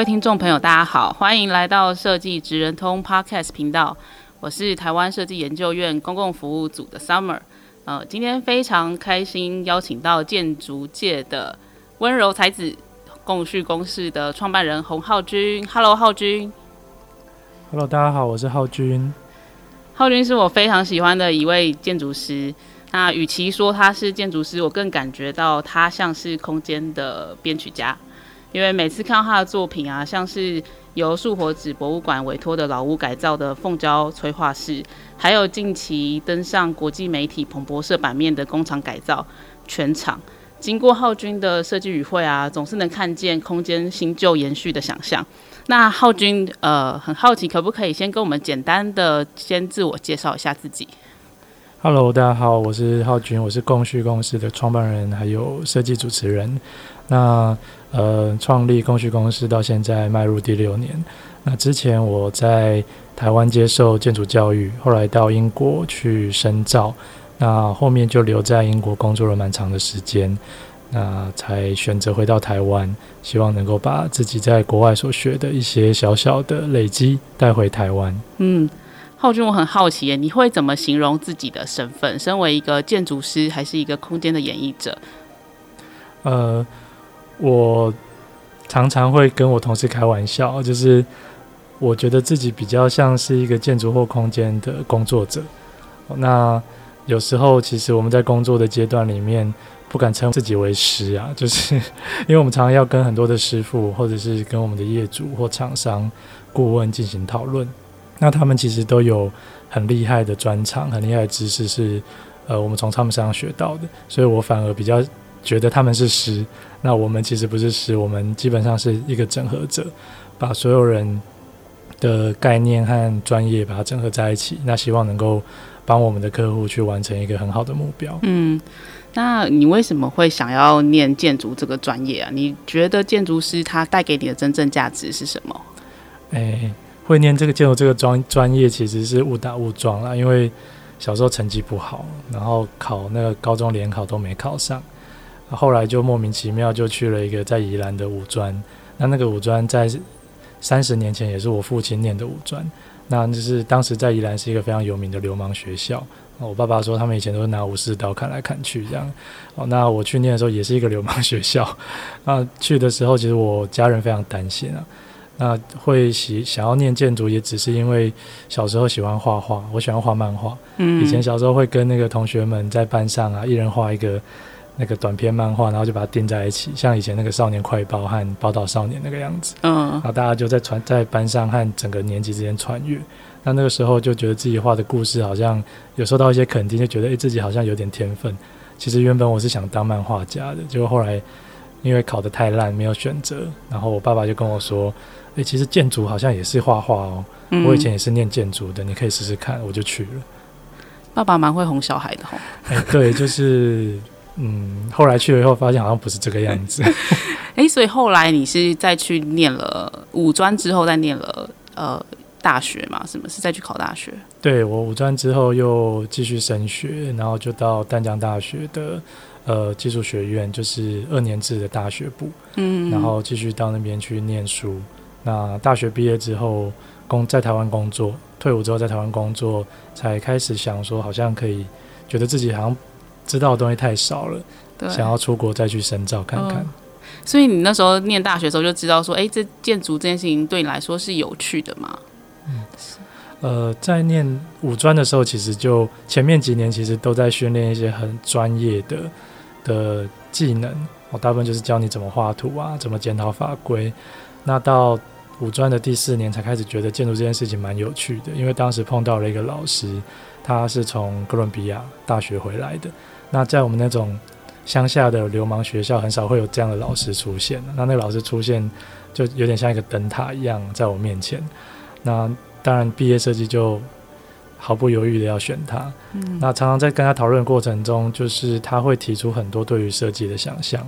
位听众朋友，大家好，欢迎来到设计职人通 Podcast 频道。我是台湾设计研究院公共服务组的 Summer。呃，今天非常开心邀请到建筑界的温柔才子，共叙公事的创办人洪浩君。Hello，浩君。Hello，大家好，我是浩君。浩君是我非常喜欢的一位建筑师。那与其说他是建筑师，我更感觉到他像是空间的编曲家。因为每次看到他的作品啊，像是由树活纸博物馆委托的老屋改造的凤娇催化室，还有近期登上国际媒体彭博社版面的工厂改造，全场经过浩君的设计与会啊，总是能看见空间新旧延续的想象。那浩君呃，很好奇，可不可以先跟我们简单的先自我介绍一下自己？Hello，大家好，我是浩君，我是共叙公司的创办人，还有设计主持人。那呃，创立供需公司到现在迈入第六年。那之前我在台湾接受建筑教育，后来到英国去深造，那后面就留在英国工作了蛮长的时间，那才选择回到台湾，希望能够把自己在国外所学的一些小小的累积带回台湾。嗯，浩君，我很好奇耶，你会怎么形容自己的身份？身为一个建筑师，还是一个空间的演绎者？呃。我常常会跟我同事开玩笑，就是我觉得自己比较像是一个建筑或空间的工作者。那有时候，其实我们在工作的阶段里面，不敢称自己为师啊，就是因为我们常常要跟很多的师傅，或者是跟我们的业主或厂商顾问进行讨论。那他们其实都有很厉害的专长，很厉害的知识是呃我们从他们身上学到的，所以我反而比较。觉得他们是师，那我们其实不是师，我们基本上是一个整合者，把所有人的概念和专业把它整合在一起，那希望能够帮我们的客户去完成一个很好的目标。嗯，那你为什么会想要念建筑这个专业啊？你觉得建筑师他带给你的真正价值是什么？诶，会念这个建筑这个专专业其实是误打误撞啦，因为小时候成绩不好，然后考那个高中联考都没考上。后来就莫名其妙就去了一个在宜兰的五专，那那个五专在三十年前也是我父亲念的五专，那就是当时在宜兰是一个非常有名的流氓学校。我爸爸说他们以前都是拿武士刀砍来砍去这样。哦，那我去念的时候也是一个流氓学校。那去的时候其实我家人非常担心啊。那会喜想要念建筑也只是因为小时候喜欢画画，我喜欢画漫画。嗯，以前小时候会跟那个同学们在班上啊，一人画一个。那个短篇漫画，然后就把它钉在一起，像以前那个《少年快报》和《宝岛少年》那个样子。嗯，然后大家就在传在班上和整个年级之间传阅。那那个时候就觉得自己画的故事好像有受到一些肯定，就觉得诶、欸，自己好像有点天分。其实原本我是想当漫画家的，结果后来因为考得太烂，没有选择。然后我爸爸就跟我说：“诶、欸，其实建筑好像也是画画哦。嗯、我以前也是念建筑的，你可以试试看。”我就去了。爸爸蛮会哄小孩的哦。哎、欸，对，就是。嗯，后来去了以后，发现好像不是这个样子。哎、欸，所以后来你是再去念了五专之后，再念了呃大学嘛？什么是再去考大学？对，我五专之后又继续升学，然后就到淡江大学的呃技术学院，就是二年制的大学部。嗯，然后继续到那边去念书。那大学毕业之后，工在台湾工作，退伍之后在台湾工作，才开始想说，好像可以觉得自己好像。知道的东西太少了，想要出国再去深造看看。嗯。所以你那时候念大学的时候就知道说，哎，这建筑这件事情对你来说是有趣的吗？嗯，呃，在念五专的时候，其实就前面几年其实都在训练一些很专业的的技能。我大部分就是教你怎么画图啊，怎么检讨法规。那到五专的第四年才开始觉得建筑这件事情蛮有趣的，因为当时碰到了一个老师，他是从哥伦比亚大学回来的。那在我们那种乡下的流氓学校很少会有这样的老师出现。那那个老师出现，就有点像一个灯塔一样在我面前。那当然，毕业设计就毫不犹豫的要选他。嗯，那常常在跟他讨论的过程中，就是他会提出很多对于设计的想象。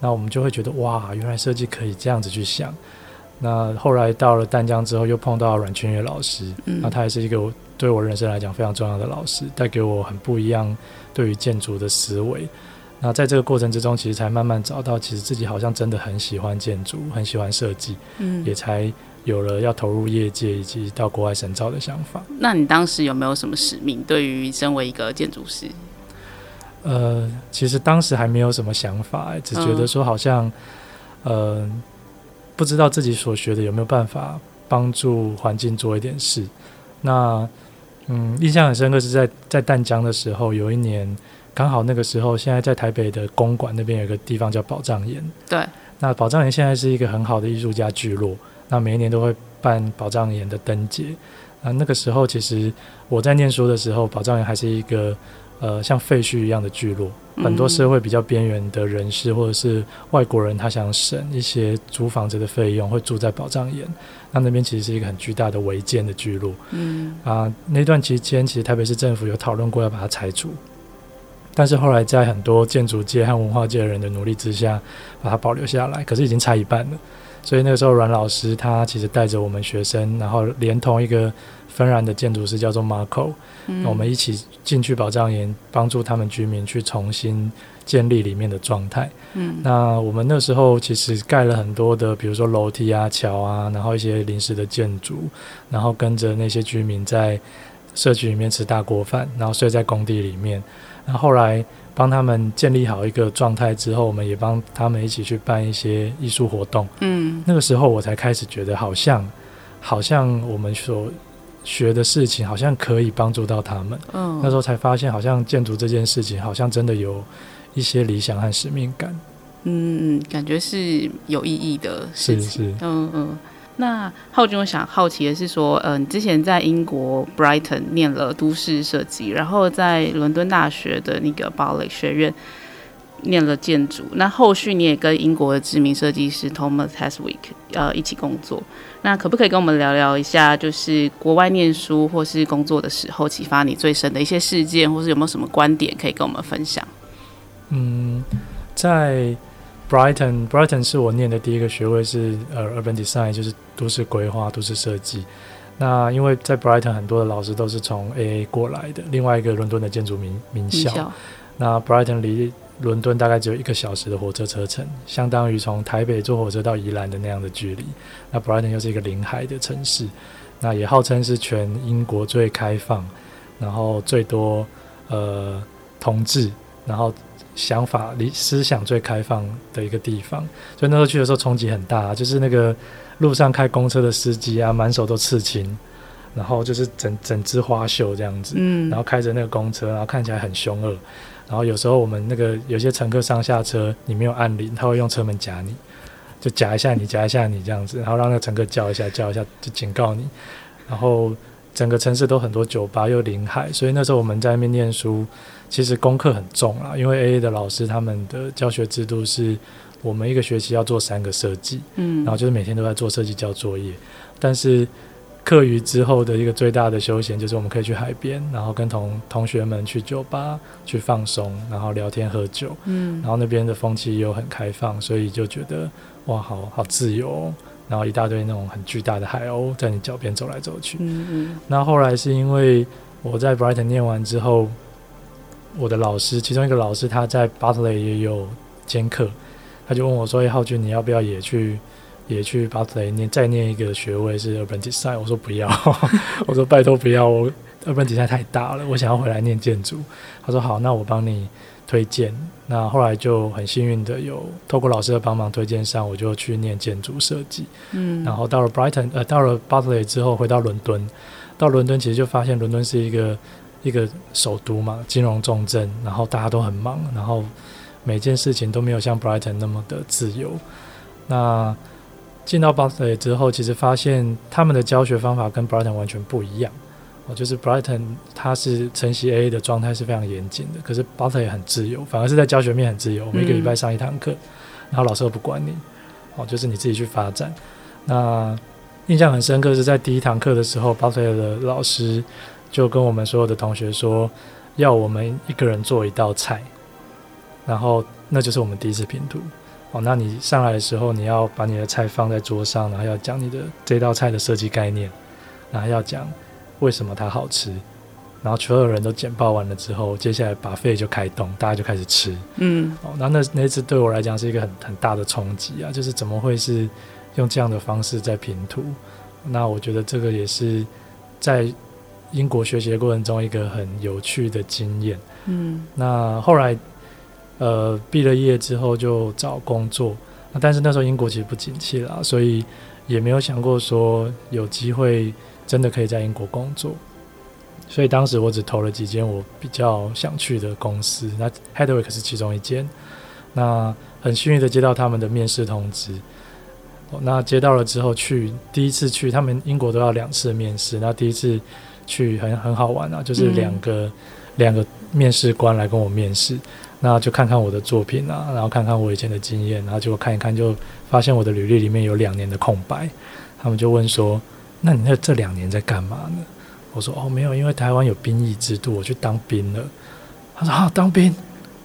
那我们就会觉得哇，原来设计可以这样子去想。那后来到了淡江之后，又碰到阮群月老师，嗯，那他也是一个对我人生来讲非常重要的老师，带给我很不一样对于建筑的思维。那在这个过程之中，其实才慢慢找到，其实自己好像真的很喜欢建筑，很喜欢设计，嗯，也才有了要投入业界以及到国外深造的想法。那你当时有没有什么使命？对于身为一个建筑师？呃，其实当时还没有什么想法，欸，只觉得说好像，嗯、呃，不知道自己所学的有没有办法帮助环境做一点事。那，嗯，印象很深刻是在在淡江的时候，有一年刚好那个时候，现在在台北的公馆那边有个地方叫宝藏岩。对。那宝藏岩现在是一个很好的艺术家聚落，那每一年都会办宝藏岩的灯节。那那个时候，其实我在念书的时候，宝藏岩还是一个。呃，像废墟一样的聚落，很多社会比较边缘的人士或者是外国人，他想省一些租房子的费用，会住在保障岩。那那边其实是一个很巨大的违建的聚落。嗯啊，那段期间，其实台北市政府有讨论过要把它拆除，但是后来在很多建筑界和文化界的人的努力之下，把它保留下来。可是已经拆一半了，所以那个时候阮老师他其实带着我们学生，然后连同一个。芬兰的建筑师叫做 Marco，嗯，我们一起进去保障岩，帮助他们居民去重新建立里面的状态。嗯，那我们那时候其实盖了很多的，比如说楼梯啊、桥啊，然后一些临时的建筑，然后跟着那些居民在社区里面吃大锅饭，然后睡在工地里面。那后后来帮他们建立好一个状态之后，我们也帮他们一起去办一些艺术活动。嗯，那个时候我才开始觉得，好像好像我们所学的事情好像可以帮助到他们，嗯，那时候才发现，好像建筑这件事情好像真的有一些理想和使命感，嗯嗯，感觉是有意义的事情，是是，嗯嗯。那浩君，我想好奇的是说，嗯、呃，你之前在英国 Brighton 念了都市设计，然后在伦敦大学的那个 Bartlett 学院。念了建筑，那后续你也跟英国的知名设计师 Thomas Heatherwick 呃一起工作，那可不可以跟我们聊聊一下，就是国外念书或是工作的时候，启发你最深的一些事件，或是有没有什么观点可以跟我们分享？嗯，在 Brighton，Brighton 是我念的第一个学位是呃 Urban Design，就是都市规划、都市设计。那因为在 Brighton 很多的老师都是从 AA 过来的，另外一个伦敦的建筑名名校。名校。那 Brighton 离伦敦大概只有一个小时的火车车程，相当于从台北坐火车到宜兰的那样的距离。那 Brighton 又是一个临海的城市，那也号称是全英国最开放，然后最多呃同志，然后想法、理思想最开放的一个地方。所以那时候去的时候冲击很大，就是那个路上开公车的司机啊，满手都刺青，然后就是整整只花绣这样子，嗯，然后开着那个公车，然后看起来很凶恶。然后有时候我们那个有些乘客上下车，你没有按铃，他会用车门夹你，就夹一下你，夹一下你这样子，然后让那个乘客叫一下，叫一下就警告你。然后整个城市都很多酒吧，又临海，所以那时候我们在那边念书，其实功课很重啊。因为 AA 的老师他们的教学制度是，我们一个学期要做三个设计，嗯，然后就是每天都在做设计交作业，但是。课余之后的一个最大的休闲，就是我们可以去海边，然后跟同同学们去酒吧去放松，然后聊天喝酒。嗯，然后那边的风气又很开放，所以就觉得哇，好好自由哦。然后一大堆那种很巨大的海鸥在你脚边走来走去。嗯嗯。那后来是因为我在 Brighton 念完之后，我的老师其中一个老师他在 Bartlett 也有兼课，他就问我说：“哎，浩君，你要不要也去？”也去巴特雷念，再念一个学位是 Urban Design。我说不要，我说拜托不要，我 Urban Design 太大了，我想要回来念建筑。他说好，那我帮你推荐。那后来就很幸运的有透过老师的帮忙推荐上，我就去念建筑设计。嗯，然后到了 Brighton，呃，到了巴特雷之后回到伦敦，到伦敦其实就发现伦敦是一个一个首都嘛，金融重镇，然后大家都很忙，然后每件事情都没有像 Brighton 那么的自由。那进到 Bartlett 之后，其实发现他们的教学方法跟 Brighton 完全不一样。哦，就是 Brighton 它是晨曦 AA 的状态是非常严谨的，可是 Butler 也很自由，反而是在教学面很自由。我们一个礼拜上一堂课，嗯、然后老师又不管你，哦，就是你自己去发展。那印象很深刻是在第一堂课的时候，Butler 的老师就跟我们所有的同学说，要我们一个人做一道菜，然后那就是我们第一次拼图。哦，那你上来的时候，你要把你的菜放在桌上，然后要讲你的这道菜的设计概念，然后要讲。为什么它好吃？然后所有人都简报完了之后，接下来 buffet 就开动，大家就开始吃。嗯，哦，那那那次对我来讲是一个很很大的冲击啊！就是怎么会是用这样的方式在评图？那我觉得这个也是在英国学习的过程中一个很有趣的经验。嗯，那后来呃毕了业之后就找工作，那但是那时候英国其实不景气啦，所以也没有想过说有机会。真的可以在英国工作，所以当时我只投了几间我比较想去的公司，那 Headwick 是其中一间。那很幸运的接到他们的面试通知，那接到了之后去第一次去，他们英国都要两次面试，那第一次去很很好玩啊，就是两个两、嗯、个面试官来跟我面试，那就看看我的作品啊，然后看看我以前的经验，然后结果看一看就发现我的履历里面有两年的空白，他们就问说。那你那这两年在干嘛呢？我说哦，没有，因为台湾有兵役制度，我去当兵了。他说啊，当兵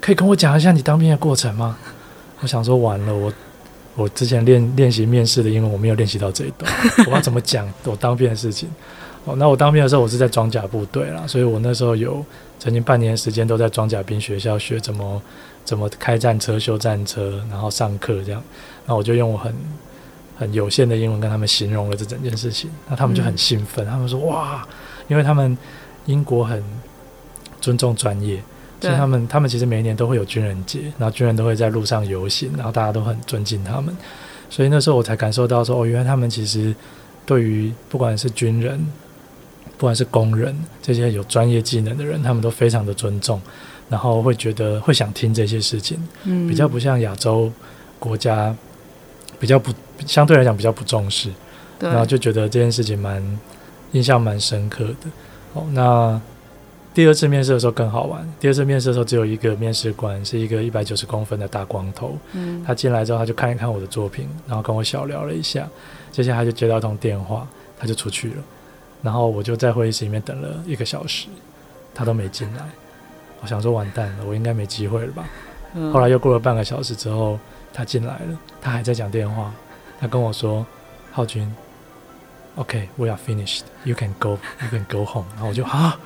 可以跟我讲一下你当兵的过程吗？我想说完了，我我之前练练习面试的英文我没有练习到这一段，我要怎么讲我当兵的事情？哦，那我当兵的时候我是在装甲部队啦，所以我那时候有曾经半年时间都在装甲兵学校学怎么怎么开战车、修战车，然后上课这样。那我就用我很。很有限的英文跟他们形容了这整件事情，那他们就很兴奋，嗯、他们说哇，因为他们英国很尊重专业，所以他们他们其实每一年都会有军人节，然后军人都会在路上游行，然后大家都很尊敬他们，所以那时候我才感受到说哦，原来他们其实对于不管是军人，不管是工人这些有专业技能的人，他们都非常的尊重，然后会觉得会想听这些事情，嗯，比较不像亚洲国家。比较不相对来讲比较不重视，对然后就觉得这件事情蛮印象蛮深刻的。哦，那第二次面试的时候更好玩。第二次面试的时候只有一个面试官，是一个一百九十公分的大光头。嗯，他进来之后他就看一看我的作品，然后跟我小聊了一下。接下来他就接到一通电话，他就出去了。然后我就在会议室里面等了一个小时，他都没进来。我想说完蛋了，我应该没机会了吧？嗯，后来又过了半个小时之后。他进来了，他还在讲电话。他跟我说：“浩君，OK，we、okay, are finished. You can go. You can go home。”然后我就啊，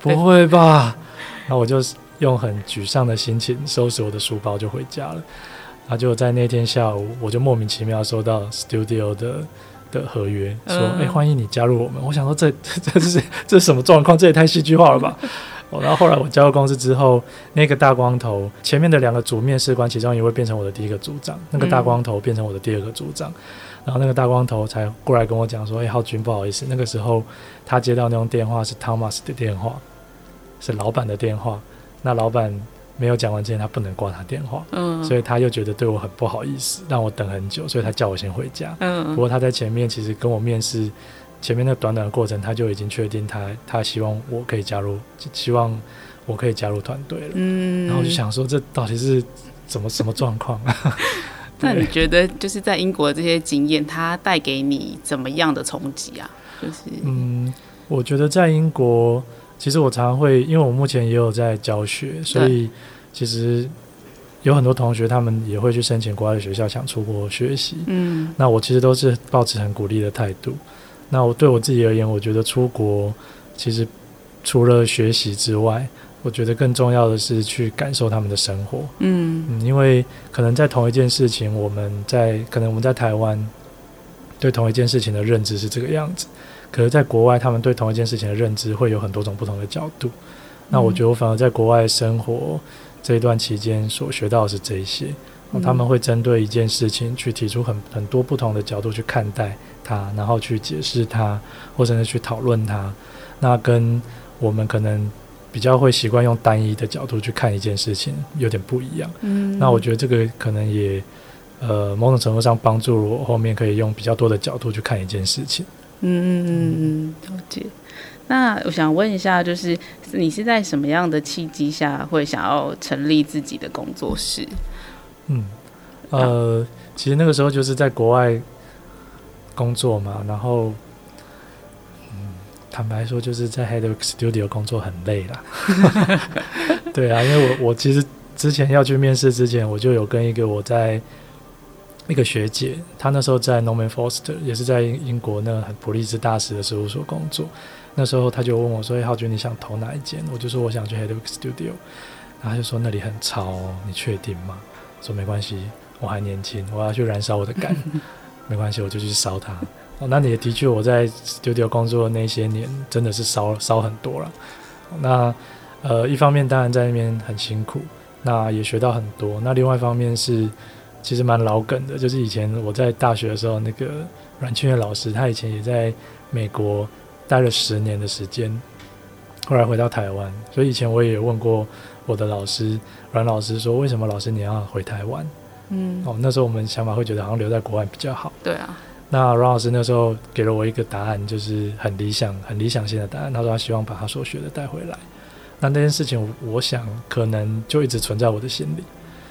不会吧？然后我就用很沮丧的心情收拾我的书包就回家了。然后就在那天下午，我就莫名其妙收到 Studio 的的合约，说：“哎、嗯欸，欢迎你加入我们。”我想说这，这这是这是什么状况？这也太戏剧化了吧！然后后来我加入公司之后，那个大光头前面的两个主面试官，其中一位变成我的第一个组长，那个大光头变成我的第二个组长，然后那个大光头才过来跟我讲说：“哎，浩君，不好意思，那个时候他接到那种电话是 Thomas 的电话，是老板的电话。那老板没有讲完之前，他不能挂他电话，嗯，所以他又觉得对我很不好意思，让我等很久，所以他叫我先回家。嗯，不过他在前面其实跟我面试。”前面那短短的过程，他就已经确定他他希望我可以加入，希望我可以加入团队了。嗯，然后我就想说，这到底是怎么什么状况？那你觉得就是在英国的这些经验，它带给你怎么样的冲击啊？就是嗯，我觉得在英国，其实我常常会，因为我目前也有在教学，所以其实有很多同学他们也会去申请国外的学校，想出国学习。嗯，那我其实都是抱持很鼓励的态度。那我对我自己而言，我觉得出国其实除了学习之外，我觉得更重要的是去感受他们的生活。嗯嗯，因为可能在同一件事情，我们在可能我们在台湾对同一件事情的认知是这个样子，可是在国外，他们对同一件事情的认知会有很多种不同的角度。那我觉得我反而在国外生活这一段期间所学到的是这一些，他们会针对一件事情去提出很很多不同的角度去看待。它，然后去解释它，或者是去讨论它，那跟我们可能比较会习惯用单一的角度去看一件事情有点不一样。嗯，那我觉得这个可能也呃某种程度上帮助我后面可以用比较多的角度去看一件事情。嗯嗯嗯嗯，了解。那我想问一下，就是你是在什么样的契机下会想要成立自己的工作室？嗯，呃，其实那个时候就是在国外工作嘛，然后，嗯，坦白说，就是在 Head Studio 工作很累啦。对啊，因为我我其实之前要去面试之前，我就有跟一个我在一个学姐，她那时候在 Norman Foster，也是在英国那普利兹大师的事务所工作。那时候他就问我说：“哎，浩君，你想投哪一间？”我就说：“我想去 Hedwig Studio。”然后他就说：“那里很吵哦，你确定吗？”说：“没关系，我还年轻，我要去燃烧我的肝，没关系，我就去烧它。”哦，那也的确，我在 Studio 工作的那些年，真的是烧烧很多了。那呃，一方面当然在那边很辛苦，那也学到很多。那另外一方面是，其实蛮老梗的，就是以前我在大学的时候，那个阮庆月老师，他以前也在美国。待了十年的时间，后来回到台湾，所以以前我也问过我的老师阮老师说，为什么老师你要回台湾？嗯，哦，那时候我们想法会觉得好像留在国外比较好。对啊，那阮老师那时候给了我一个答案，就是很理想、很理想性的答案。他说他希望把他所学的带回来。那那件事情，我想可能就一直存在我的心里。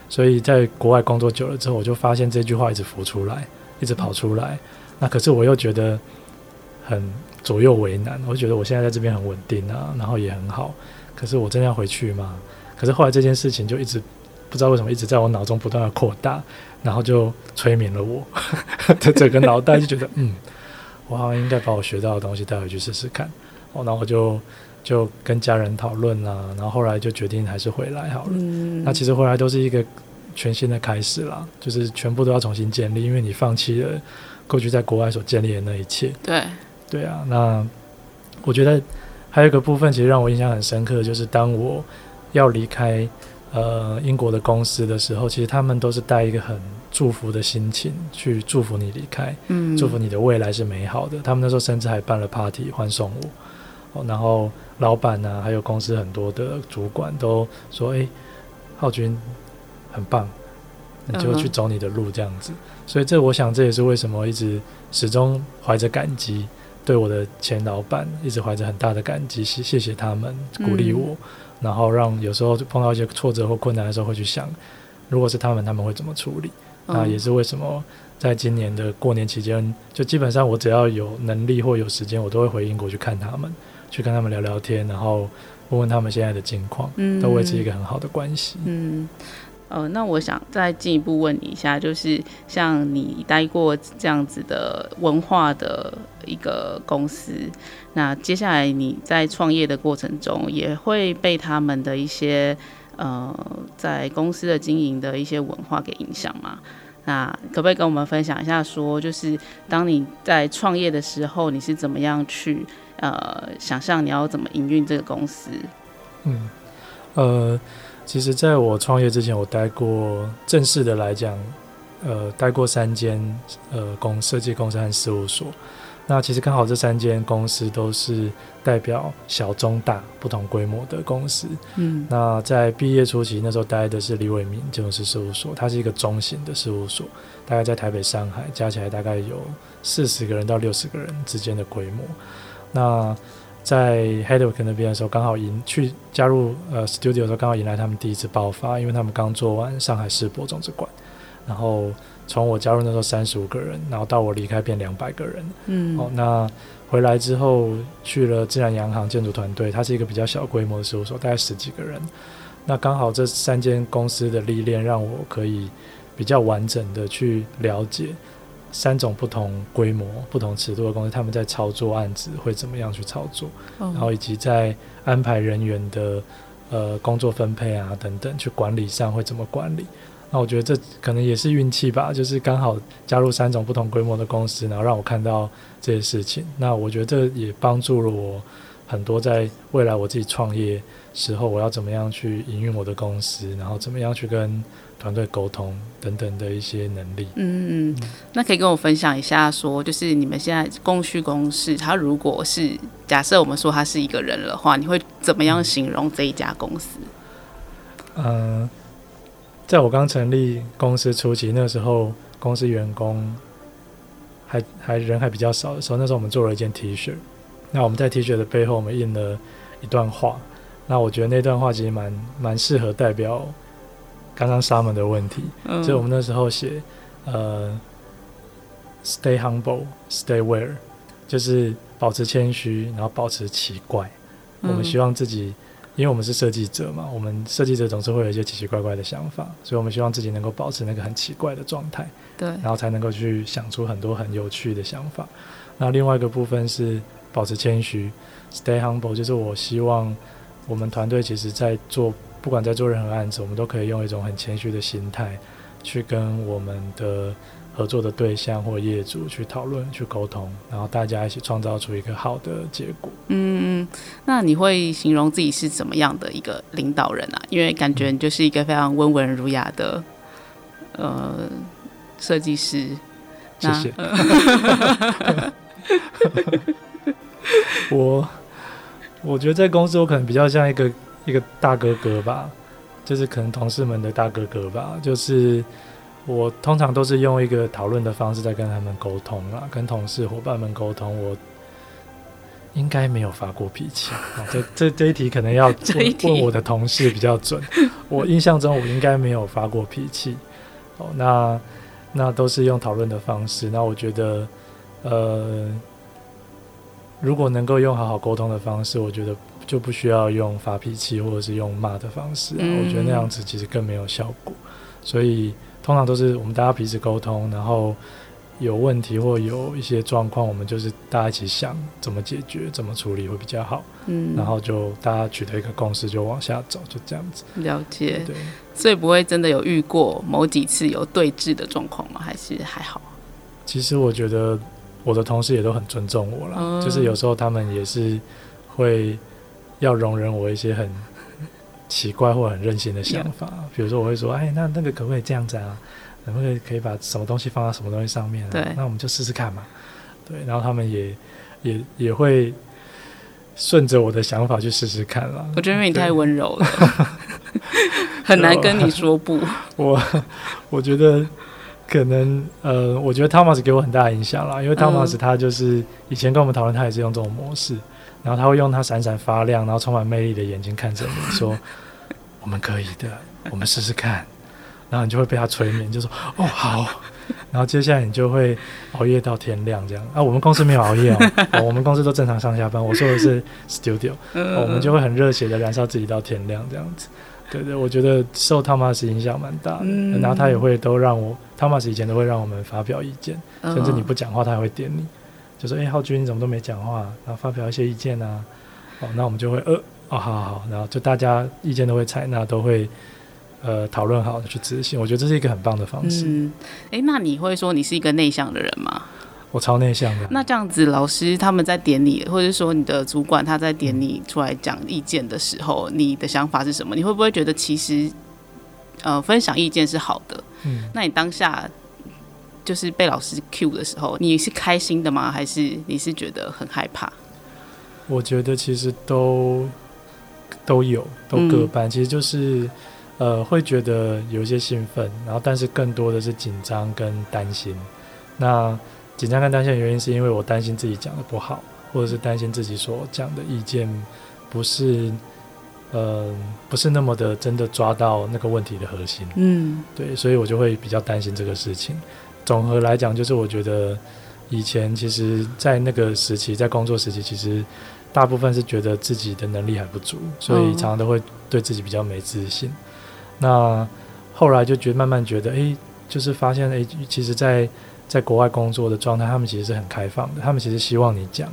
所以在国外工作久了之后，我就发现这句话一直浮出来，一直跑出来。那可是我又觉得很。左右为难，我觉得我现在在这边很稳定啊，然后也很好。可是我真的要回去吗？可是后来这件事情就一直不知道为什么一直在我脑中不断的扩大，然后就催眠了我 的整个脑袋，就觉得嗯，我好像应该把我学到的东西带回去试试看。哦，然后我就就跟家人讨论啦，然后后来就决定还是回来好了。嗯，那其实回来都是一个全新的开始啦，就是全部都要重新建立，因为你放弃了过去在国外所建立的那一切。对。对啊，那我觉得还有一个部分，其实让我印象很深刻，就是当我要离开呃英国的公司的时候，其实他们都是带一个很祝福的心情去祝福你离开，嗯，祝福你的未来是美好的。他们那时候甚至还办了 party 欢送我，哦，然后老板啊，还有公司很多的主管都说：“哎，浩君很棒，你就去走你的路，这样子。”所以这我想这也是为什么一直始终怀着感激。对我的前老板一直怀着很大的感激，谢谢谢他们鼓励我，嗯、然后让有时候碰到一些挫折或困难的时候会去想，如果是他们，他们会怎么处理？嗯、那也是为什么在今年的过年期间，就基本上我只要有能力或有时间，我都会回英国去看他们，去跟他们聊聊天，然后问问他们现在的近况，嗯、都维持一个很好的关系。嗯。呃，那我想再进一步问你一下，就是像你待过这样子的文化的一个公司，那接下来你在创业的过程中，也会被他们的一些呃在公司的经营的一些文化给影响吗？那可不可以跟我们分享一下说，说就是当你在创业的时候，你是怎么样去呃想象你要怎么营运这个公司？嗯，呃。其实，在我创业之前，我待过正式的来讲，呃，待过三间呃公设计公司和事务所。那其实刚好这三间公司都是代表小中大不同规模的公司。嗯，那在毕业初期，那时候待的是李伟民建筑师事务所，它是一个中型的事务所，大概在台北、上海加起来大概有四十个人到六十个人之间的规模。那在 Hedwig 那边的时候，刚好迎去加入呃 Studio 的时候，刚好迎来他们第一次爆发，因为他们刚做完上海世博种子馆，然后从我加入那时候三十五个人，然后到我离开变两百个人，嗯，好，那回来之后去了自然洋行建筑团队，它是一个比较小规模的事务所，大概十几个人，那刚好这三间公司的历练让我可以比较完整的去了解。三种不同规模、不同尺度的公司，他们在操作案子会怎么样去操作，然后以及在安排人员的呃工作分配啊等等，去管理上会怎么管理？那我觉得这可能也是运气吧，就是刚好加入三种不同规模的公司，然后让我看到这些事情。那我觉得这也帮助了我很多，在未来我自己创业时候，我要怎么样去营运我的公司，然后怎么样去跟。团队沟通等等的一些能力。嗯嗯，那可以跟我分享一下说，说就是你们现在供需公司，它如果是假设我们说它是一个人的话，你会怎么样形容这一家公司？嗯、呃，在我刚成立公司初期，那时候公司员工还还人还比较少的时候，那时候我们做了一件 T 恤，那我们在 T 恤的背后，我们印了一段话。那我觉得那段话其实蛮蛮适合代表刚刚 Summer 的问题。嗯，所以我们那时候写，呃，Stay humble, stay where，就是保持谦虚，然后保持奇怪。嗯，我们希望自己，因为我们是设计者嘛，我们设计者总是会有一些奇奇怪怪的想法，所以我们希望自己能够保持那个很奇怪的状态。对，然后才能够去想出很多很有趣的想法。那另外一个部分是保持谦虚，Stay humble，就是我希望。我们团队其实，在做不管在做任何案子，我们都可以用一种很谦虚的心态，去跟我们的合作的对象或业主去讨论、去沟通，然后大家一起创造出一个好的结果。嗯，那你会形容自己是怎么样的一个领导人啊？因为感觉你就是一个非常温文儒雅的呃设计师。谢谢。我。我觉得在公司，我可能比较像一个一个大哥哥吧，就是可能同事们的大哥哥吧。就是我通常都是用一个讨论的方式在跟他们沟通啦，跟同事伙伴们沟通。我应该没有发过脾气。这这这一题可能要 问问我的同事比较准。我印象中我应该没有发过脾气。哦，那那都是用讨论的方式。那我觉得，呃。如果能够用好好沟通的方式，我觉得就不需要用发脾气或者是用骂的方式，啊嗯。我觉得那样子其实更没有效果。所以通常都是我们大家彼此沟通，然后有问题或有一些状况，我们就是大家一起想怎么解决、怎么处理会比较好。嗯，然后就大家取得一个共识，就往下走，就这样子。了解。对。所以不会真的有遇过某几次有对峙的状况吗？还是还好？其实我觉得。我的同事也都很尊重我了，嗯，就是有时候他们也是会要容忍我一些很奇怪或很任性的想法，嗯，比如说我会说，哎，那那个可不可以这样子啊？可不可以可以把什么东西放到什么东西上面啊？对，那我们就试试看嘛。对，然后他们也也也会顺着我的想法去试试看了。我觉得你太温柔了，很难跟你说不。我我觉得。可能呃，我觉得汤马斯给我很大的影响啦，因为汤马斯他就是以前跟我们讨论，他也是用这种模式，然后他会用他闪闪发亮，然后充满魅力的眼睛看着你说：“ 我们可以的，我们试试看。”然后你就会被他催眠，就说：“哦，好。”然后接下来你就会熬夜到天亮这样。啊，我们公司没有熬夜哦，哦我们公司都正常上下班。我说的是 studio，哦，我们就会很热血的燃烧自己到天亮这样子。对对，我觉得受汤马斯影响蛮大的，嗯，然后他也会都让我，汤马斯以前都会让我们发表意见，嗯，甚至你不讲话，他也会点你，就说：“哎，浩君你怎么都没讲话？”然后发表一些意见啊，哦，那我们就会呃，哦，好好好，然后就大家意见都会采纳，都会呃讨论好去执行。我觉得这是一个很棒的方式。嗯，哎，那你会说你是一个内向的人吗？我超内向的。那这样子，老师他们在点你，或者说你的主管他在点你出来讲意见的时候，你的想法是什么？你会不会觉得其实，呃，分享意见是好的？嗯。那你当下就是被老师 cue 的时候，你是开心的吗？还是你是觉得很害怕？我觉得其实都都有，都各半。嗯。其实就是呃，会觉得有一些兴奋，然后但是更多的是紧张跟担心。那紧张跟担心的原因是因为我担心自己讲的不好，或者是担心自己所讲的意见不是，呃，不是那么的真的抓到那个问题的核心。嗯，对，所以我就会比较担心这个事情。总和来讲，就是我觉得以前其实，在那个时期，在工作时期，其实大部分是觉得自己的能力还不足，所以常常都会对自己比较没自信。那后来就觉得慢慢觉得，哎，就是发现，哎，其实，在在国外工作的状态，他们其实是很开放的。他们其实希望你讲，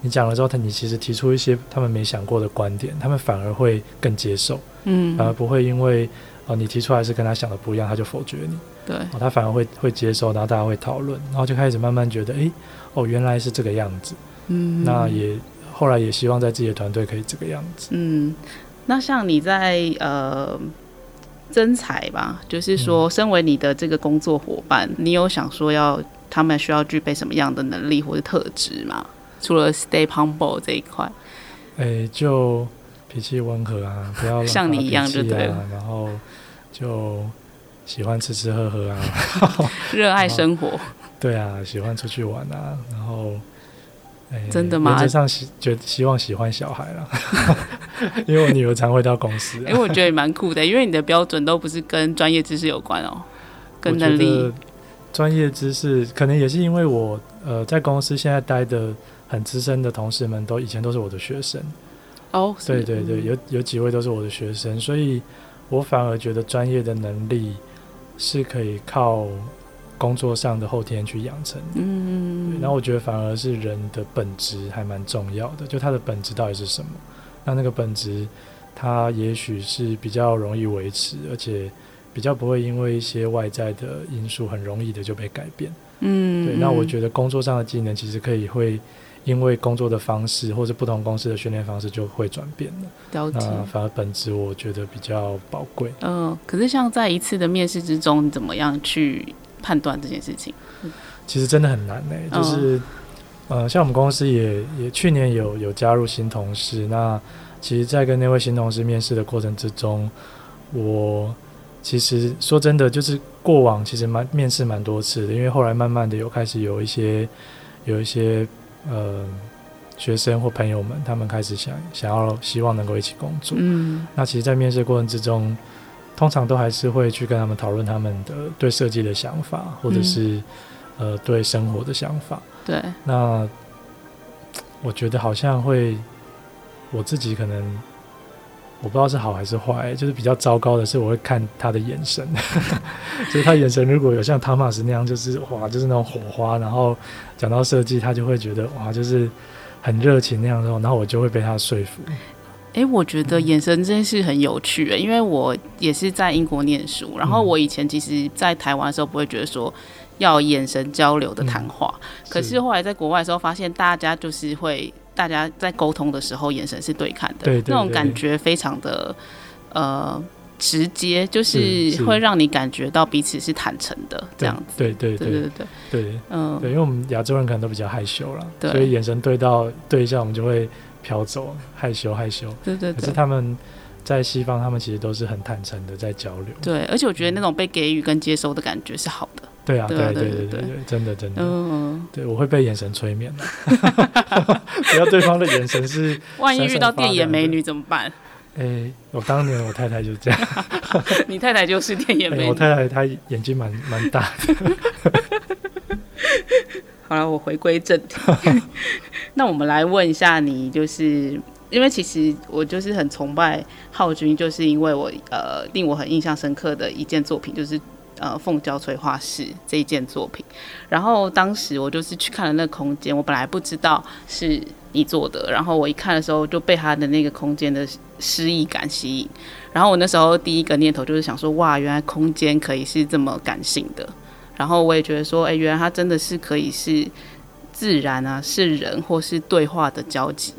你讲了之后，他你其实提出一些他们没想过的观点，他们反而会更接受，嗯，反而不会因为哦你提出来是跟他想的不一样，他就否决你，对，哦，他反而会会接受，然后大家会讨论，然后就开始慢慢觉得，诶，哦原来是这个样子，嗯，那也后来也希望在自己的团队可以这个样子，嗯，那像你在呃。真才吧，就是说，身为你的这个工作伙伴，嗯，你有想说要他们需要具备什么样的能力或者特质吗？除了 stay humble 这一块，哎、欸，就脾气温和啊，不要、啊、像你一样就对了，然后就喜欢吃吃喝喝啊，热爱 生活，对啊，喜欢出去玩啊，然后欸、真的吗？原则上希觉希望喜欢小孩了，因为我女儿常回到公司、啊。因为、欸、我觉得也蛮酷的，因为你的标准都不是跟专业知识有关哦，跟能力。专业知识可能也是因为我呃在公司现在待的很资深的同事们都以前都是我的学生。哦，对对对，有有几位都是我的学生，所以我反而觉得专业的能力是可以靠。工作上的后天去养成的，嗯，然后我觉得反而是人的本质还蛮重要的，就他的本质到底是什么？那那个本质，它也许是比较容易维持，而且比较不会因为一些外在的因素很容易的就被改变，嗯，对。那我觉得工作上的技能其实可以会因为工作的方式或者不同公司的训练方式就会转变的，了解。那反而本质我觉得比较宝贵。嗯、呃，可是像在一次的面试之中，你怎么样去？判断这件事情，其实真的很难呢、欸。就是，呃，像我们公司也也去年有有加入新同事，那其实，在跟那位新同事面试的过程之中，我其实说真的，就是过往其实蛮面试蛮多次的，因为后来慢慢的有开始有一些有一些呃学生或朋友们，他们开始想想要希望能够一起工作。嗯，那其实，在面试过程之中。通常都还是会去跟他们讨论他们的对设计的想法，或者是、嗯、呃对生活的想法。对，那我觉得好像会我自己可能我不知道是好还是坏，就是比较糟糕的是我会看他的眼神，就是他眼神如果有像汤马斯那样，就是哇，就是那种火花，然后讲到设计，他就会觉得哇，就是很热情那样的，然后我就会被他说服。诶、欸，我觉得眼神真是很有趣诶，因为我也是在英国念书，然后我以前其实，在台湾的时候不会觉得说要眼神交流的谈话，嗯，可是后来在国外的时候发现，大家就是会，大家在沟通的时候眼神是对看的，那种感觉非常的呃直接，就是会让你感觉到彼此是坦诚的这样子，对对对对对对，对，嗯，对，因为我们亚洲人可能都比较害羞了，所以眼神对到对一下，我们就会。飘走，害羞害羞。对对对。可是他们在西方，他们其实都是很坦诚的在交流。对，而且我觉得那种被给予跟接收的感觉是好的。对啊，对对对对对，真的真的。嗯。对，我会被眼神催眠的。只要对方的眼神是。万一遇到电眼美女怎么办？哎、欸，我当年我太太就这样。你太太就是电眼美女。欸、我太太她眼睛蛮蛮大的。好了，我回归正题。那我们来问一下你，就是因为其实我就是很崇拜浩君，就是因为我呃令我很印象深刻的一件作品，就是呃凤娇催化室这一件作品。然后当时我就是去看了那个空间，我本来不知道是你做的，然后我一看的时候就被他的那个空间的诗意感吸引。然后我那时候第一个念头就是想说，哇，原来空间可以是这么感性的。然后我也觉得说，哎，原来它真的是可以是。自然啊，是人或是对话的交集，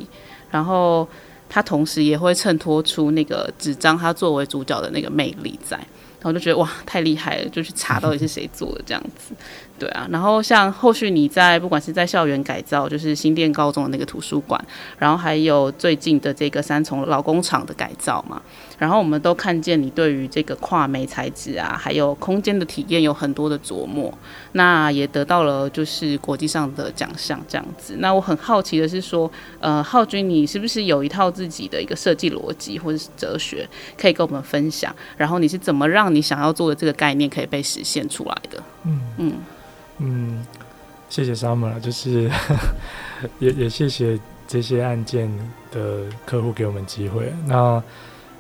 然后它同时也会衬托出那个纸张它作为主角的那个魅力在，然后就觉得哇，太厉害了，就去查到底是谁做的这样子。对啊，然后像后续你在不管是在校园改造，就是新店高中的那个图书馆，然后还有最近的这个三重老工厂的改造嘛，然后我们都看见你对于这个跨媒材质啊，还有空间的体验有很多的琢磨，那也得到了就是国际上的奖项这样子。那我很好奇的是说，呃，浩君你是不是有一套自己的一个设计逻辑或者是哲学可以跟我们分享？然后你是怎么让你想要做的这个概念可以被实现出来的？嗯嗯。嗯，谢谢 Summer，就是 也也谢谢这些案件的客户给我们机会。那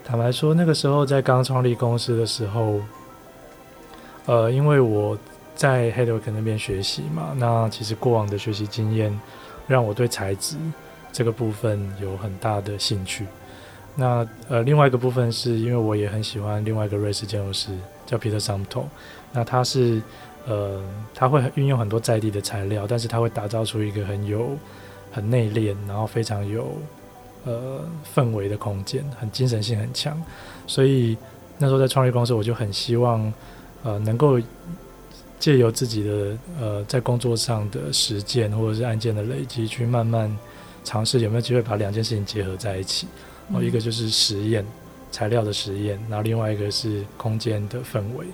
坦白说，那个时候在刚创立公司的时候，呃，因为我在 Headwork 那边学习嘛，那其实过往的学习经验让我对材质这个部分有很大的兴趣。那呃，另外一个部分是因为我也很喜欢另外一个瑞士建筑师叫 Peter Sumto 那他是。呃，他会运用很多在地的材料，但是他会打造出一个很有、很内敛，然后非常有呃氛围的空间，很精神性很强。所以那时候在创业公司，我就很希望呃能够借由自己的呃在工作上的实践或者是案件的累积，去慢慢尝试有没有机会把两件事情结合在一起。然后一个就是实验材料的实验，然后另外一个是空间的氛围。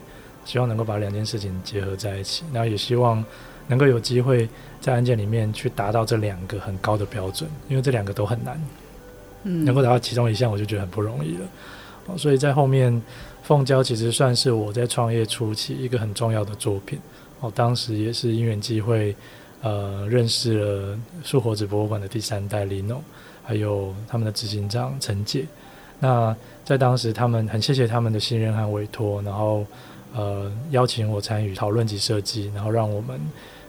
希望能够把两件事情结合在一起，然后也希望能够有机会在案件里面去达到这两个很高的标准，因为这两个都很难，能够达到其中一项，我就觉得很不容易了。所以在后面，凤娇其实算是我在创业初期一个很重要的作品。哦，当时也是因缘际会，呃，认识了树活子博物馆的第三代 Lino，还有他们的执行长陈姐。那在当时，他们很谢谢他们的信任和委托，然后呃邀请我参与讨论及设计，然后让我们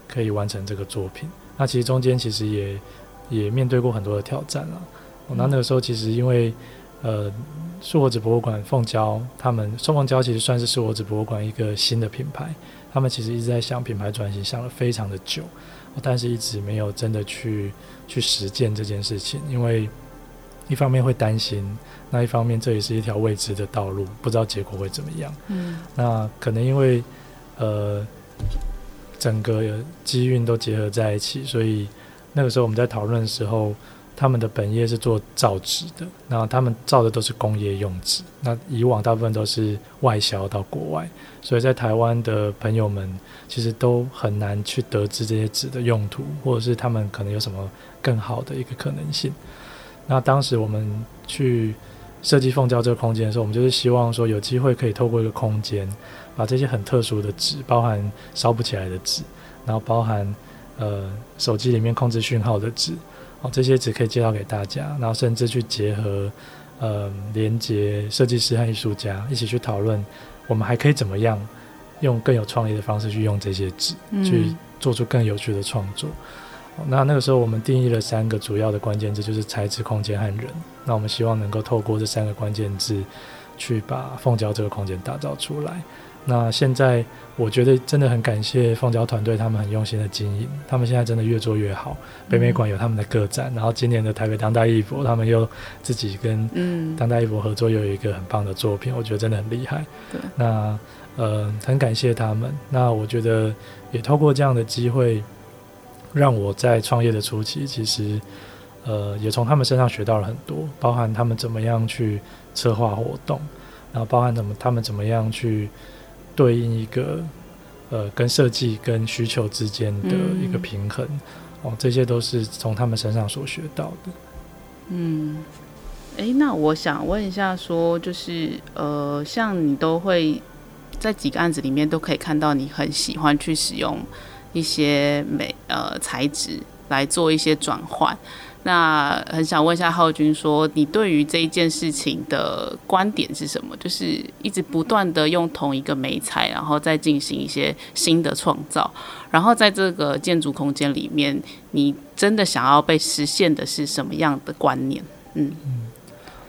可以完成这个作品。那其实中间其实也也面对过很多的挑战了。哦，那那个时候其实因为呃树活子博物馆凤娇他们宋凤娇其实算是树活子博物馆一个新的品牌。他们其实一直在想品牌转型，想了非常的久，但是一直没有真的去去实践这件事情，因为一方面会担心，那一方面这也是一条未知的道路，不知道结果会怎么样。嗯，那可能因为呃整个机运都结合在一起，所以那个时候我们在讨论的时候。他们的本业是做造纸的，那他们造的都是工业用纸，那以往大部分都是外销到国外，所以在台湾的朋友们其实都很难去得知这些纸的用途，或者是他们可能有什么更好的一个可能性。那当时我们去设计凤娇这个空间的时候，我们就是希望说有机会可以透过一个空间，把这些很特殊的纸，包含烧不起来的纸，然后包含呃手机里面控制讯号的纸。哦，这些纸可以介绍给大家，然后甚至去结合，呃，连接设计师和艺术家一起去讨论，我们还可以怎么样用更有创意的方式去用这些纸，嗯、去做出更有趣的创作。那那个时候我们定义了三个主要的关键字，就是材质、空间和人。那我们希望能够透过这三个关键字，去把凤娇这个空间打造出来。那现在我觉得真的很感谢凤娇团队，他们很用心的经营，他们现在真的越做越好。北美馆有他们的个展，然后今年的台北当代艺博，他们又自己跟当代艺博合作，又有一个很棒的作品，我觉得真的很厉害。对，那呃很感谢他们。那我觉得也透过这样的机会，让我在创业的初期，其实呃也从他们身上学到了很多，包含他们怎么样去策划活动，然后包含怎么他们怎么样去。对应一个呃，跟设计跟需求之间的一个平衡，嗯、哦，这些都是从他们身上所学到的。嗯，诶，那我想问一下说，说就是呃，像你都会在几个案子里面都可以看到，你很喜欢去使用一些美呃材质来做一些转换。那很想问一下浩君，说你对于这一件事情的观点是什么？就是一直不断的用同一个媒材，然后再进行一些新的创造，然后在这个建筑空间里面，你真的想要被实现的是什么样的观念？嗯嗯、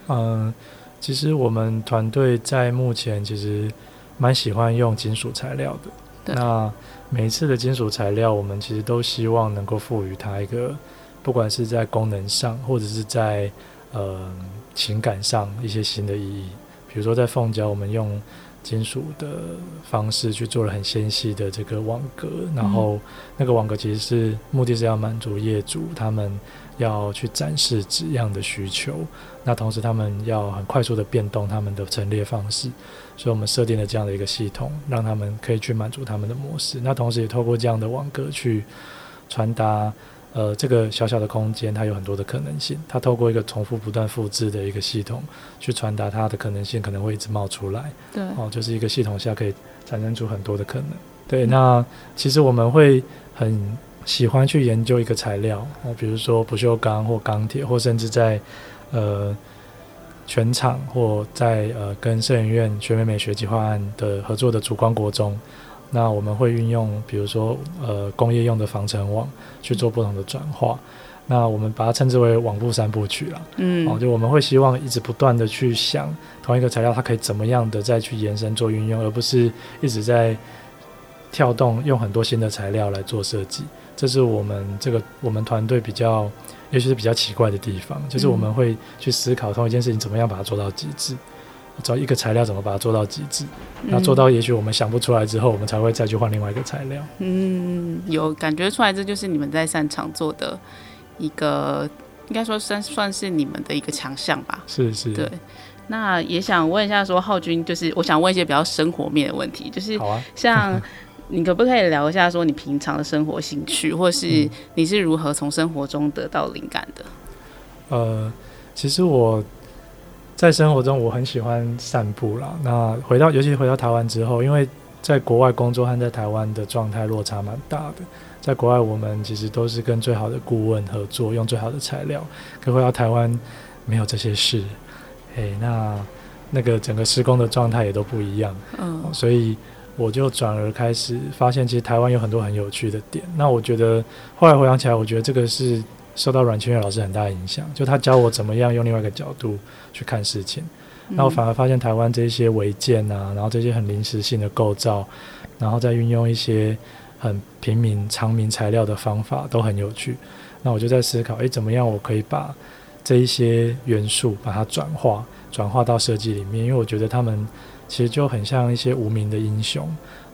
呃，其实我们团队在目前其实蛮喜欢用金属材料的。那每一次的金属材料，我们其实都希望能够赋予它一个。不管是在功能上，或者是在呃情感上一些新的意义，比如说在凤娇，我们用金属的方式去做了很纤细的这个网格，然后那个网格其实是目的是要满足业主他们要去展示纸样的需求，那同时他们要很快速的变动他们的陈列方式，所以我们设定了这样的一个系统，让他们可以去满足他们的模式，那同时也透过这样的网格去传达。呃，这个小小的空间，它有很多的可能性。它透过一个重复不断复制的一个系统，去传达它的可能性，可能会一直冒出来。对，哦，就是一个系统下可以产生出很多的可能。对，嗯、那其实我们会很喜欢去研究一个材料，哦，比如说不锈钢或钢铁，或甚至在呃全场或在呃跟摄影院学美美学计划案的合作的主光国中。那我们会运用，比如说，呃，工业用的防尘网去做不同的转化。那我们把它称之为网布三部曲了。嗯，哦，就我们会希望一直不断的去想同一个材料，它可以怎么样的再去延伸做运用，而不是一直在跳动用很多新的材料来做设计。这是我们这个我们团队比较，也许是比较奇怪的地方，就是我们会去思考同一件事情怎么样把它做到极致。找一个材料怎么把它做到极致，那做到也许我们想不出来之后，我们才会再去换另外一个材料。嗯，有感觉出来，这就是你们在擅长做的一个，应该说算算是你们的一个强项吧。是是。对，那也想问一下，说浩君，就是我想问一些比较生活面的问题，就是像你可不可以聊一下，说你平常的生活兴趣，或是你是如何从生活中得到灵感的？呃，其实我在生活中我很喜欢散步啦。那回到，尤其回到台湾之后，因为在国外工作和在台湾的状态落差蛮大的。在国外，我们其实都是跟最好的顾问合作，用最好的材料。可回到台湾，没有这些事。哎，那那个整个施工的状态也都不一样。嗯，所以我就转而开始发现，其实台湾有很多很有趣的点。那我觉得后来回想起来，我觉得这个是。受到阮清月老师很大的影响，就他教我怎么样用另外一个角度去看事情，那我反而发现台湾这些违建啊，然后这些很临时性的构造，然后再运用一些很平民常民材料的方法都很有趣。那我就在思考，诶，怎么样我可以把这一些元素把它转化，转化到设计里面？因为我觉得他们其实就很像一些无名的英雄，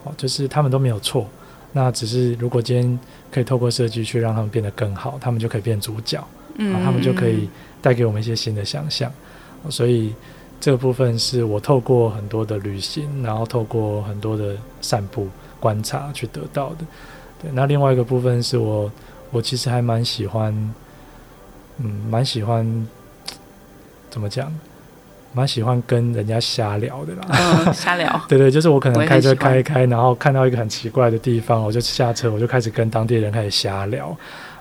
哦，就是他们都没有错。那只是，如果今天可以透过设计去让他们变得更好，他们就可以变主角，嗯，他们就可以带给我们一些新的想象。所以这个部分是我透过很多的旅行，然后透过很多的散步观察去得到的。对，那另外一个部分是我，我其实还蛮喜欢，嗯，蛮喜欢怎么讲？蛮喜欢跟人家瞎聊的啦，嗯，瞎聊。对对，就是我可能开车开一开，然后看到一个很奇怪的地方，我就下车，我就开始跟当地人开始瞎聊。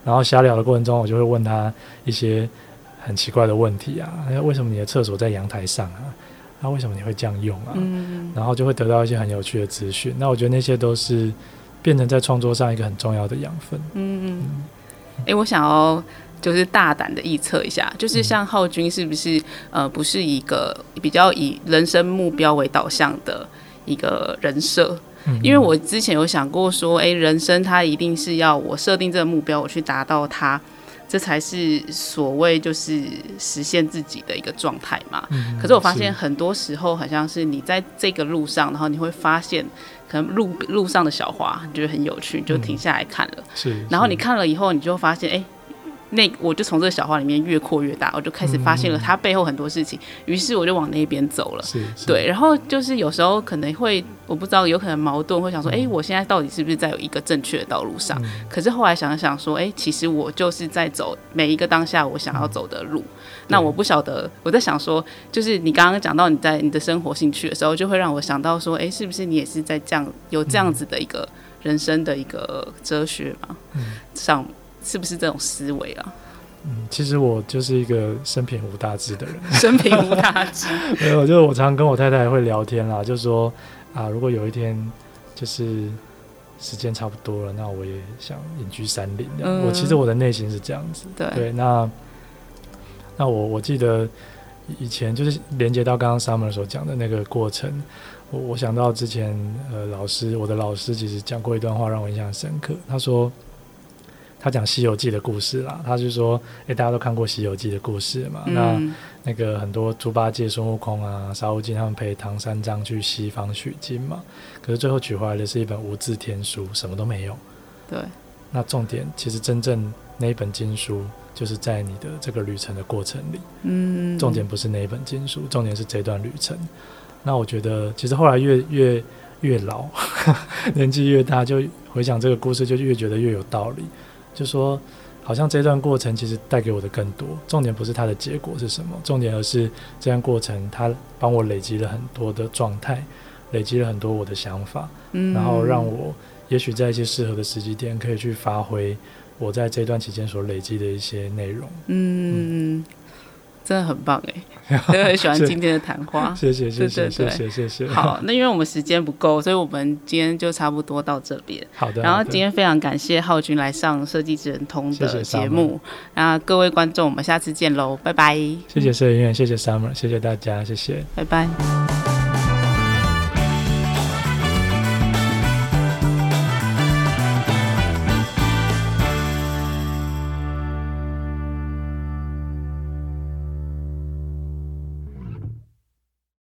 然后瞎聊的过程中，我就会问他一些很奇怪的问题啊，为什么你的厕所在阳台上啊？那为什么你会这样用啊？嗯，然后就会得到一些很有趣的资讯。那我觉得那些都是变成在创作上一个很重要的养分。嗯嗯。哎、欸，我想要。就是大胆的预测一下，就是像浩君是不是呃，不是一个比较以人生目标为导向的一个人设？因为我之前有想过说，诶，人生它一定是要我设定这个目标，我去达到它，这才是所谓就是实现自己的一个状态嘛。可是我发现很多时候，好像是你在这个路上，然后你会发现，可能路路上的小花你觉得很有趣，你就停下来看了。是。然后你看了以后，你就发现，诶。那我就从这个小花里面越扩越大，我就开始发现了它背后很多事情，于、嗯、是我就往那边走了。是，是，对。然后就是有时候可能会，我不知道，有可能矛盾，会想说，哎、嗯，我现在到底是不是在有一个正确的道路上？嗯、可是后来想想说，哎，其实我就是在走每一个当下我想要走的路。嗯、那我不晓得，我在想说，就是你刚刚讲到你在你的生活兴趣的时候，就会让我想到说，哎，是不是你也是在这样有这样子的一个人生的一个哲学嘛？嗯，上。是不是这种思维啊？嗯，其实我就是一个生平无大志的人。生平无大志，没有，就是我常常跟我太太会聊天啦，就说啊，如果有一天就是时间差不多了，那我也想隐居山林。嗯，我其实我的内心是这样子。对，对，那那我我记得以前就是连接到刚刚 Summer 所讲的那个过程，我我想到之前呃老师，我的老师其实讲过一段话让我印象深刻，他说。他讲《西游记》的故事啦，他就说：“诶，大家都看过《西游记》的故事嘛？嗯、那那个很多猪八戒、孙悟空啊、沙悟净他们陪唐三藏去西方取经嘛，可是最后取回来的是一本无字天书，什么都没有。对，那重点其实真正那一本经书，就是在你的这个旅程的过程里。嗯，重点不是那一本经书，重点是这段旅程。那我觉得，其实后来越越越老，年纪越大，就回想这个故事，就越觉得越有道理。”就说，好像这段过程其实带给我的更多。重点不是它的结果是什么，重点而是这段过程，它帮我累积了很多的状态，累积了很多我的想法，嗯，然后让我也许在一些适合的时机点，可以去发挥我在这段期间所累积的一些内容。嗯。嗯真的很棒哎，我很喜欢今天的谈话。谢谢谢谢谢谢谢谢。好，那因为我们时间不够，所以我们今天就差不多到这边。好的。然后今天非常感谢浩君来上《设计之人通》的节目。那各位观众，我们下次见喽，拜拜。谢谢摄影院，谢谢 Summer，谢谢大家，谢谢，拜拜。